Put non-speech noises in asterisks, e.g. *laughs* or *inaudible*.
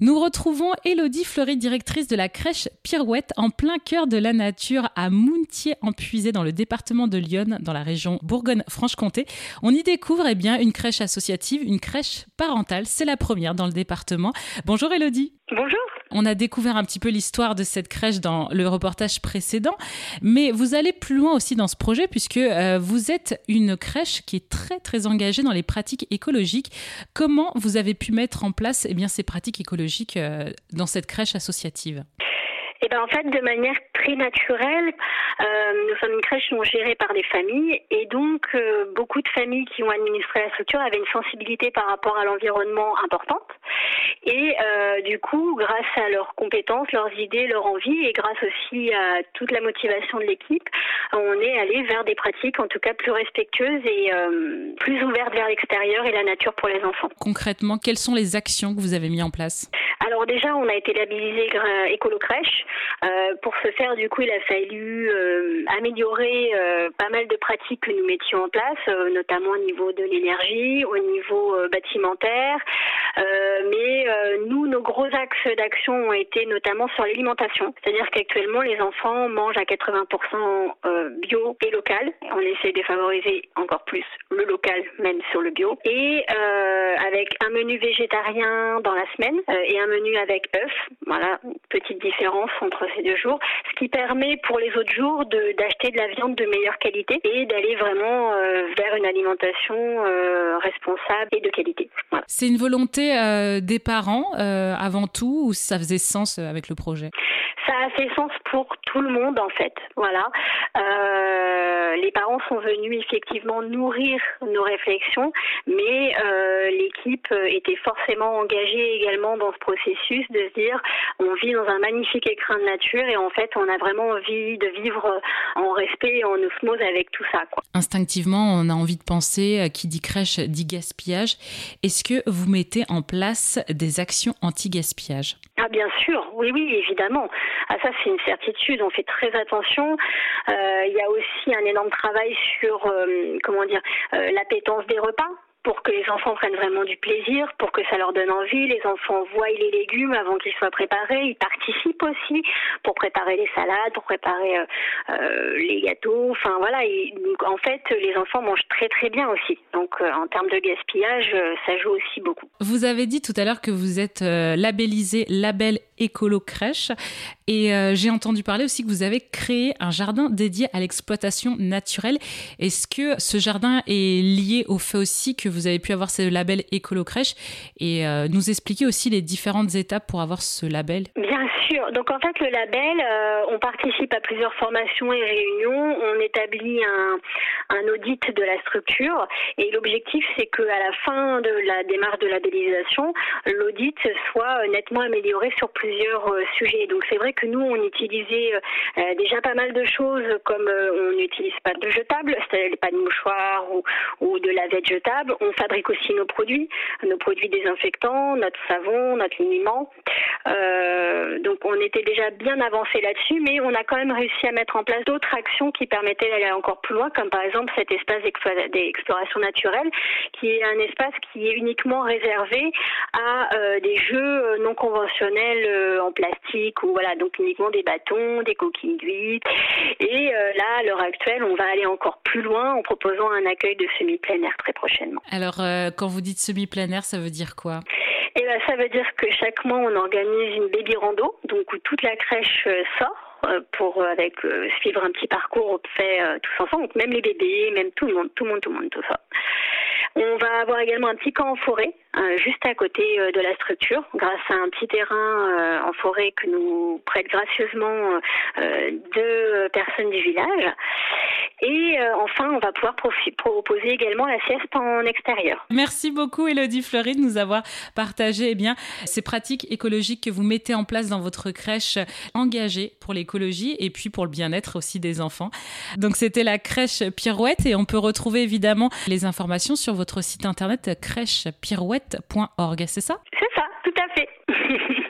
Nous retrouvons Elodie Fleury, directrice de la crèche Pirouette, en plein cœur de la nature à Mountier, en Puisé, dans le département de Lyon, dans la région Bourgogne-Franche-Comté. On y découvre eh bien, une crèche associative, une crèche parentale. C'est la première dans le département. Bonjour Elodie. Bonjour. On a découvert un petit peu l'histoire de cette crèche dans le reportage précédent, mais vous allez plus loin aussi dans ce projet puisque euh, vous êtes une crèche qui est très très engagée dans les pratiques écologiques. Comment vous avez pu mettre en place eh bien, ces pratiques écologiques euh, dans cette crèche associative? Eh ben, en fait, de manière très naturelle, euh, nous sommes une crèche non gérée par des familles et donc beaucoup de familles qui ont administré la structure avaient une sensibilité par rapport à l'environnement importante. Et euh, du coup, grâce à leurs compétences, leurs idées, leur envie et grâce aussi à toute la motivation de l'équipe, on est allé vers des pratiques en tout cas plus respectueuses et plus ouvertes vers l'extérieur et la nature pour les enfants. Concrètement, quelles sont les actions que vous avez mises en place? Alors déjà, on a été labellisé Écolo Crèche. Euh, pour ce faire, du coup, il a fallu euh, améliorer euh, pas mal de pratiques que nous mettions en place, notamment au niveau de l'énergie, au niveau bâtimentaire. Mais nous, nos gros axes d'action ont été notamment sur l'alimentation. C'est-à-dire qu'actuellement, les enfants mangent à 80% bio et local. On essaie de favoriser encore plus le local, même sur le bio. Et avec un menu végétarien dans la semaine et un menu avec œufs. Voilà, petite différence entre ces deux jours, ce qui permet pour les autres jours d'acheter de, la viande de meilleure qualité et d'aller vraiment euh, vers une alimentation euh, responsable et de qualité. C'est une volonté euh, des parents avant tout ou ça faisait sens avec le projet? Ça a fait sens pour tout le monde en fait. Voilà. Les parents sont venus effectivement nourrir nos réflexions, mais l'équipe était forcément engagée également dans ce processus de se dire on vit dans un magnifique écrin de nature et en fait on a vraiment envie de vivre en respect et en osmose avec tout ça. Instinctivement, on a envie de penser, euh, qui dit crèche dit gaspillage. Est-ce que vous mettez en place des actions anti-gaspillage? Bien sûr, oui oui évidemment. Ah ça c'est une certitude. On fait très attention. Euh, il y a aussi un énorme travail sur euh, comment dire l'appétence des repas pour que les enfants prennent vraiment du plaisir, pour que ça leur donne envie. Les enfants voient les légumes avant qu'ils soient préparés. Ils participent aussi pour préparer les salades, pour préparer euh, euh, les gâteaux. Enfin voilà. Donc, en fait, les enfants mangent très très bien aussi. Donc euh, en termes de gaspillage, ça joue aussi beaucoup. Vous avez dit tout à l'heure que vous êtes labellisé label écolo crèche et j'ai entendu parler aussi que vous avez créé un jardin dédié à l'exploitation naturelle. Est-ce que ce jardin est lié au fait aussi que vous avez pu avoir ce label Écolo Crèche et euh, nous expliquer aussi les différentes étapes pour avoir ce label? Bien sûr. Donc en fait, le label, euh, on participe à plusieurs formations et réunions. On établit un, un audit de la structure et l'objectif, c'est qu'à la fin de la démarche de labellisation, l'audit soit nettement amélioré sur plusieurs euh, sujets. Donc c'est vrai que nous, on utilisait déjà pas mal de choses comme on n'utilise pas de jetables, c'est-à-dire pas de mouchoirs ou, ou de lavette jetable on fabrique aussi nos produits, nos produits désinfectants, notre savon, notre liniment. Euh, donc on était déjà bien avancé là-dessus, mais on a quand même réussi à mettre en place d'autres actions qui permettaient d'aller encore plus loin, comme par exemple cet espace d'exploration naturelle, qui est un espace qui est uniquement réservé à euh, des jeux euh, non conventionnels en plastique ou voilà donc uniquement des bâtons, des coquilles d'huîtres. Et là, à l'heure actuelle, on va aller encore plus loin en proposant un accueil de semi-plein très prochainement. Alors, euh, quand vous dites semi-plein ça veut dire quoi? Eh ben, ça veut dire que chaque mois, on organise une baby rando, donc où toute la crèche euh, sort euh, pour avec suivre un petit parcours fait tous ensemble, donc même les bébés, même tout le monde, tout le monde, tout le monde, tout ça. On va avoir également un petit camp en forêt, juste à côté de la structure, grâce à un petit terrain en forêt que nous prêtent gracieusement deux personnes du village. Et euh, enfin, on va pouvoir proposer également la sieste en extérieur. Merci beaucoup, Elodie Fleury, de nous avoir partagé eh bien, ces pratiques écologiques que vous mettez en place dans votre crèche engagée pour l'écologie et puis pour le bien-être aussi des enfants. Donc, c'était la crèche Pirouette et on peut retrouver évidemment les informations sur votre site internet crèchepirouette.org, c'est ça? C'est ça, tout à fait. *laughs*